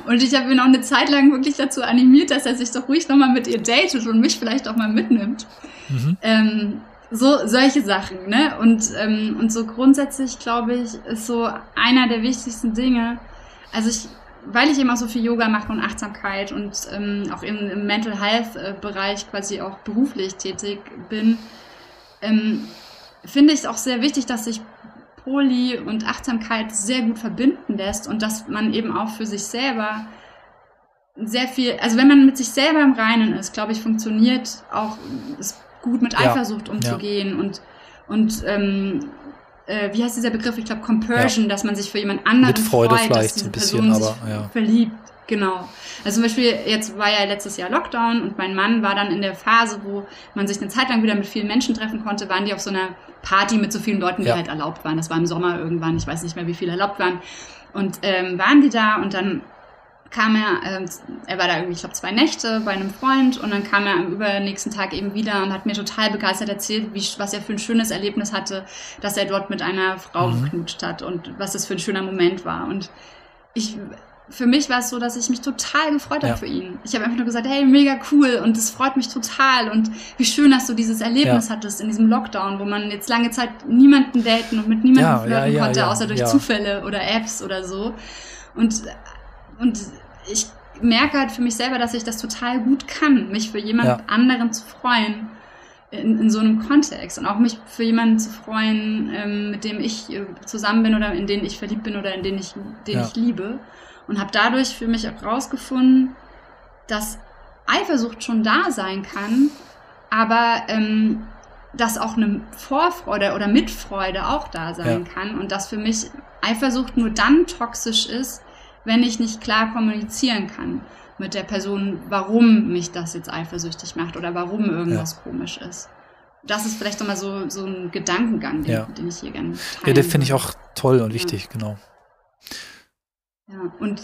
Und ich habe ihn auch eine Zeit lang wirklich dazu animiert, dass er sich doch ruhig nochmal mit ihr datet und mich vielleicht auch mal mitnimmt. Mhm. Ähm, so solche Sachen, ne? Und, ähm, und so grundsätzlich, glaube ich, ist so einer der wichtigsten Dinge. Also ich weil ich eben auch so viel Yoga mache und Achtsamkeit und ähm, auch im, im Mental Health äh, Bereich quasi auch beruflich tätig bin, ähm, finde ich es auch sehr wichtig, dass sich Poli und Achtsamkeit sehr gut verbinden lässt und dass man eben auch für sich selber sehr viel, also wenn man mit sich selber im Reinen ist, glaube ich, funktioniert auch es gut mit Eifersucht ja, umzugehen ja. und und ähm, äh, wie heißt dieser Begriff? Ich glaube, Compersion, ja. dass man sich für jemand anderen Mit Freude freut, vielleicht dass diese ein bisschen, Person aber ja. verliebt. Genau. Also zum Beispiel, jetzt war ja letztes Jahr Lockdown und mein Mann war dann in der Phase, wo man sich eine Zeit lang wieder mit vielen Menschen treffen konnte, waren die auf so einer Party mit so vielen Leuten, die ja. halt erlaubt waren. Das war im Sommer irgendwann, ich weiß nicht mehr, wie viele erlaubt waren. Und ähm, waren die da und dann kam er, äh, er war da irgendwie, ich glaube, zwei Nächte bei einem Freund und dann kam er am übernächsten Tag eben wieder und hat mir total begeistert erzählt, wie, was er für ein schönes Erlebnis hatte, dass er dort mit einer Frau mhm. geknutscht hat und was das für ein schöner Moment war. Und ich, für mich war es so, dass ich mich total gefreut habe für ihn. Ich habe einfach nur gesagt, hey, mega cool und es freut mich total und wie schön, dass du dieses Erlebnis ja. hattest in diesem Lockdown, wo man jetzt lange Zeit niemanden daten und mit niemandem ja, flirten ja, konnte, außer durch Zufälle oder Apps oder so. Und und ich merke halt für mich selber, dass ich das total gut kann, mich für jemand ja. anderen zu freuen in, in, so einem Kontext und auch mich für jemanden zu freuen, ähm, mit dem ich äh, zusammen bin oder in den ich verliebt bin oder in den ich, den ja. ich liebe. Und habe dadurch für mich auch rausgefunden, dass Eifersucht schon da sein kann, aber ähm, dass auch eine Vorfreude oder Mitfreude auch da sein ja. kann und dass für mich Eifersucht nur dann toxisch ist, wenn ich nicht klar kommunizieren kann mit der Person, warum mich das jetzt eifersüchtig macht oder warum irgendwas ja. komisch ist. Das ist vielleicht nochmal so, so ein Gedankengang, den, ja. den ich hier gerne teile. Ja, den finde ich auch toll und wichtig, ja. genau. Ja, und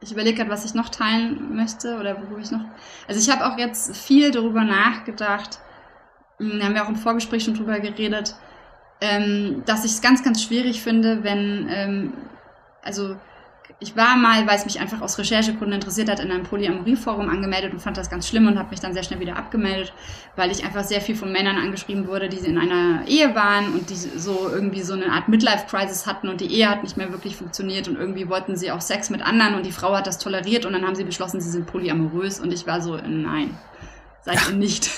ich überlege gerade, was ich noch teilen möchte oder wo ich noch. Also ich habe auch jetzt viel darüber nachgedacht. Hm, da haben wir auch im Vorgespräch schon drüber geredet, ähm, dass ich es ganz, ganz schwierig finde, wenn, ähm, also ich war mal, weil es mich einfach aus Recherchegründen interessiert hat, in einem Polyamorie-Forum angemeldet und fand das ganz schlimm und habe mich dann sehr schnell wieder abgemeldet, weil ich einfach sehr viel von Männern angeschrieben wurde, die in einer Ehe waren und die so irgendwie so eine Art Midlife-Crisis hatten und die Ehe hat nicht mehr wirklich funktioniert und irgendwie wollten sie auch Sex mit anderen und die Frau hat das toleriert und dann haben sie beschlossen, sie sind polyamorös und ich war so, nein seid ihr nicht.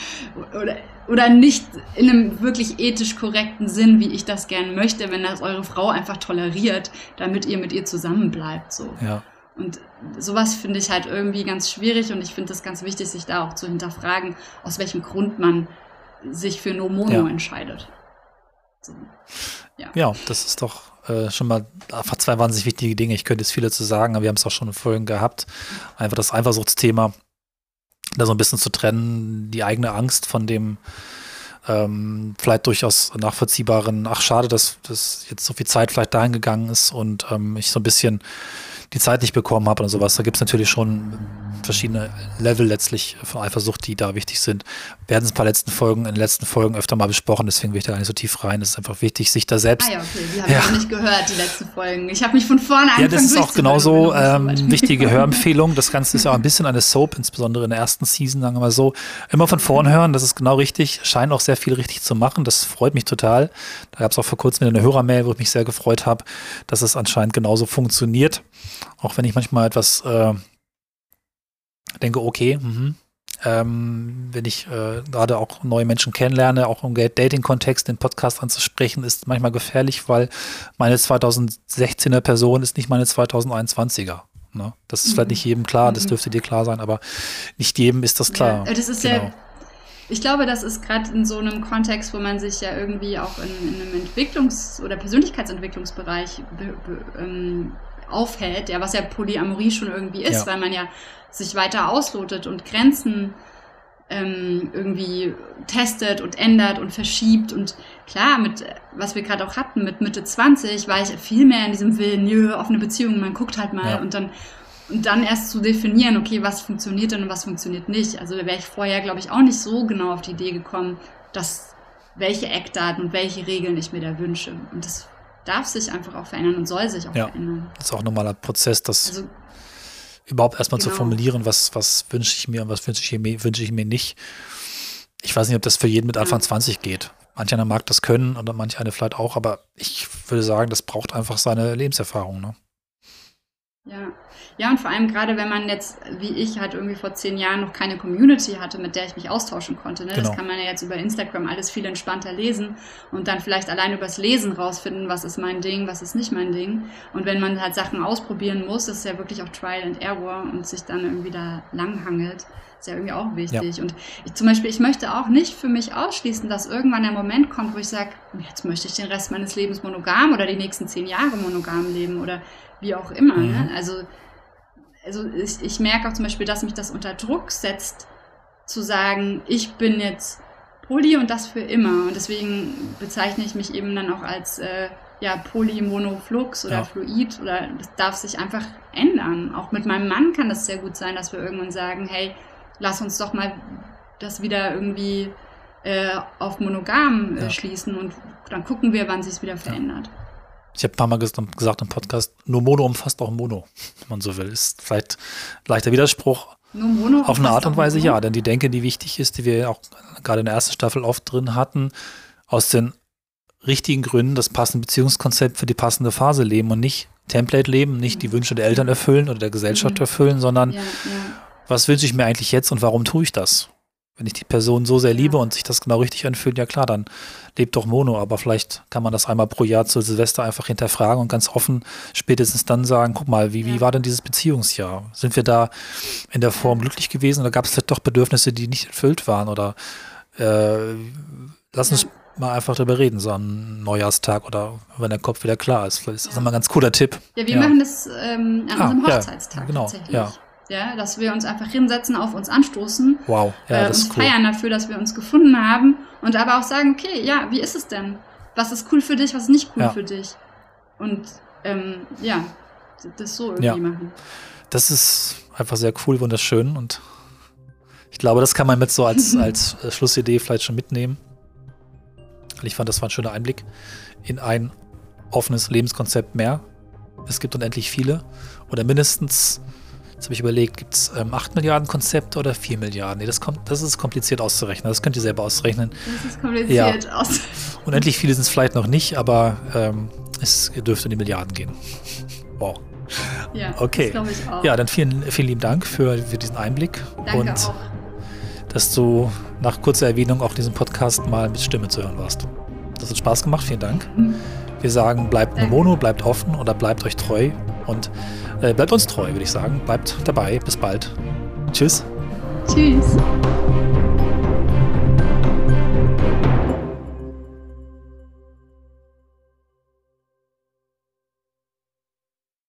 oder, oder nicht in einem wirklich ethisch korrekten Sinn, wie ich das gerne möchte, wenn das eure Frau einfach toleriert, damit ihr mit ihr zusammenbleibt. So. Ja. Und sowas finde ich halt irgendwie ganz schwierig und ich finde es ganz wichtig, sich da auch zu hinterfragen, aus welchem Grund man sich für No Mono ja. entscheidet. So. Ja. ja, das ist doch äh, schon mal einfach zwei wahnsinnig wichtige Dinge. Ich könnte jetzt viele zu sagen, aber wir haben es auch schon vorhin gehabt. Einfach das Eifersuchtsthema da so ein bisschen zu trennen, die eigene Angst von dem ähm, vielleicht durchaus nachvollziehbaren, ach schade, dass, dass jetzt so viel Zeit vielleicht dahin gegangen ist und ähm, ich so ein bisschen die Zeit nicht bekommen habe und sowas. Da gibt es natürlich schon verschiedene Level letztlich von Eifersucht, die da wichtig sind. Wir hatten es ein paar letzten Folgen, in den letzten Folgen öfter mal besprochen, deswegen will ich da gar nicht so tief rein. Es ist einfach wichtig, sich da selbst. Ah ja, okay, die habe ja. ich noch nicht gehört, die letzten Folgen. Ich habe mich von vorne Ja, das ist auch genauso ähm, wichtige Hörempfehlung. Das Ganze ist ja auch ein bisschen eine Soap, insbesondere in der ersten Season, sagen wir mal so. Immer von vorn hören, das ist genau richtig. Scheint auch sehr viel richtig zu machen. Das freut mich total. Da gab es auch vor kurzem eine Hörermail, wo ich mich sehr gefreut habe, dass es anscheinend genauso funktioniert. Auch wenn ich manchmal etwas äh, denke, okay, mh, ähm, wenn ich äh, gerade auch neue Menschen kennenlerne, auch im Dating-Kontext den Podcast anzusprechen, ist manchmal gefährlich, weil meine 2016er Person ist nicht meine 2021er. Ne? Das ist mhm. vielleicht nicht jedem klar, das mhm. dürfte dir klar sein, aber nicht jedem ist das klar. Ja, das ist genau. ja, ich glaube, das ist gerade in so einem Kontext, wo man sich ja irgendwie auch in, in einem Entwicklungs- oder Persönlichkeitsentwicklungsbereich be, be, ähm, aufhält, ja, was ja Polyamorie schon irgendwie ist, ja. weil man ja sich weiter auslotet und Grenzen ähm, irgendwie testet und ändert und verschiebt. Und klar, mit was wir gerade auch hatten, mit Mitte 20 war ich viel mehr in diesem Willen, nö, offene Beziehungen, man guckt halt mal ja. und dann und dann erst zu definieren, okay, was funktioniert denn und was funktioniert nicht. Also da wäre ich vorher, glaube ich, auch nicht so genau auf die Idee gekommen, dass welche Eckdaten und welche Regeln ich mir da wünsche. Und das darf sich einfach auch verändern und soll sich auch ja, verändern. Das ist auch ein normaler Prozess, das also, überhaupt erstmal genau. zu formulieren, was, was wünsche ich mir und was wünsche ich mir, wünsche ich mir nicht. Ich weiß nicht, ob das für jeden mit Anfang ja. 20 geht. Manch einer mag das können oder manch eine vielleicht auch, aber ich würde sagen, das braucht einfach seine Lebenserfahrung. Ne? Ja. Ja, und vor allem gerade, wenn man jetzt, wie ich, halt irgendwie vor zehn Jahren noch keine Community hatte, mit der ich mich austauschen konnte. Ne? Genau. Das kann man ja jetzt über Instagram alles viel entspannter lesen und dann vielleicht allein übers Lesen rausfinden, was ist mein Ding, was ist nicht mein Ding. Und wenn man halt Sachen ausprobieren muss, das ist ja wirklich auch Trial and Error und sich dann irgendwie da langhangelt, ist ja irgendwie auch wichtig. Ja. Und ich, zum Beispiel, ich möchte auch nicht für mich ausschließen, dass irgendwann der Moment kommt, wo ich sage, jetzt möchte ich den Rest meines Lebens monogam oder die nächsten zehn Jahre monogam leben oder wie auch immer. Ne? Mhm. Ne? Also, also ich, ich merke auch zum Beispiel, dass mich das unter Druck setzt, zu sagen, ich bin jetzt Poly und das für immer. Und deswegen bezeichne ich mich eben dann auch als äh, ja, Polymonoflux oder ja. Fluid oder das darf sich einfach ändern. Auch mit meinem Mann kann das sehr gut sein, dass wir irgendwann sagen, hey, lass uns doch mal das wieder irgendwie äh, auf monogam äh, ja. schließen und dann gucken wir, wann sich es wieder verändert. Ja. Ich habe ein paar Mal gesagt im Podcast, nur Mono umfasst auch Mono, wenn man so will. Ist vielleicht leichter Widerspruch. Nur Mono Auf eine Art und Weise ja, denn die Denke, die wichtig ist, die wir auch gerade in der ersten Staffel oft drin hatten, aus den richtigen Gründen das passende Beziehungskonzept für die passende Phase leben und nicht Template leben, nicht die Wünsche der Eltern erfüllen oder der Gesellschaft mhm. erfüllen, sondern ja, ja. was wünsche ich mir eigentlich jetzt und warum tue ich das? Wenn ich die Person so sehr liebe und sich das genau richtig anfühlt, ja klar, dann lebt doch Mono. Aber vielleicht kann man das einmal pro Jahr zu Silvester einfach hinterfragen und ganz offen spätestens dann sagen, guck mal, wie, wie war denn dieses Beziehungsjahr? Sind wir da in der Form glücklich gewesen oder gab es vielleicht doch Bedürfnisse, die nicht erfüllt waren? Oder äh, lass uns mal einfach drüber reden, so am Neujahrstag oder wenn der Kopf wieder klar ist. Vielleicht ist das ja. immer ein ganz cooler Tipp. Ja, wir ja. machen das ähm, an ah, unserem Hochzeitstag ja, genau, tatsächlich. Ja ja, dass wir uns einfach hinsetzen, auf uns anstoßen, wow, ja, äh, uns cool. feiern dafür, dass wir uns gefunden haben und aber auch sagen, okay, ja, wie ist es denn? Was ist cool für dich, was ist nicht cool ja. für dich? Und ähm, ja, das so irgendwie ja. machen. Das ist einfach sehr cool, wunderschön und ich glaube, das kann man mit so als, als äh, Schlussidee vielleicht schon mitnehmen. Ich fand, das war ein schöner Einblick in ein offenes Lebenskonzept mehr. Es gibt unendlich viele oder mindestens Jetzt habe ich überlegt, gibt es ähm, 8 Milliarden Konzepte oder 4 Milliarden? Nee, das, kommt, das ist kompliziert auszurechnen. Das könnt ihr selber ausrechnen. Das ist kompliziert ja. aus. Unendlich viele sind es vielleicht noch nicht, aber ähm, es dürfte in die Milliarden gehen. Wow. Ja, okay. das ich auch. Ja, dann vielen, vielen lieben Dank für, für diesen Einblick. Danke und auch. dass du nach kurzer Erwähnung auch diesen Podcast mal mit Stimme zu hören warst. Das hat Spaß gemacht, vielen Dank. Mhm. Wir sagen, bleibt Danke. Mono, bleibt offen oder bleibt euch treu und äh, bleibt uns treu, würde ich sagen. Bleibt dabei. Bis bald. Tschüss. Tschüss.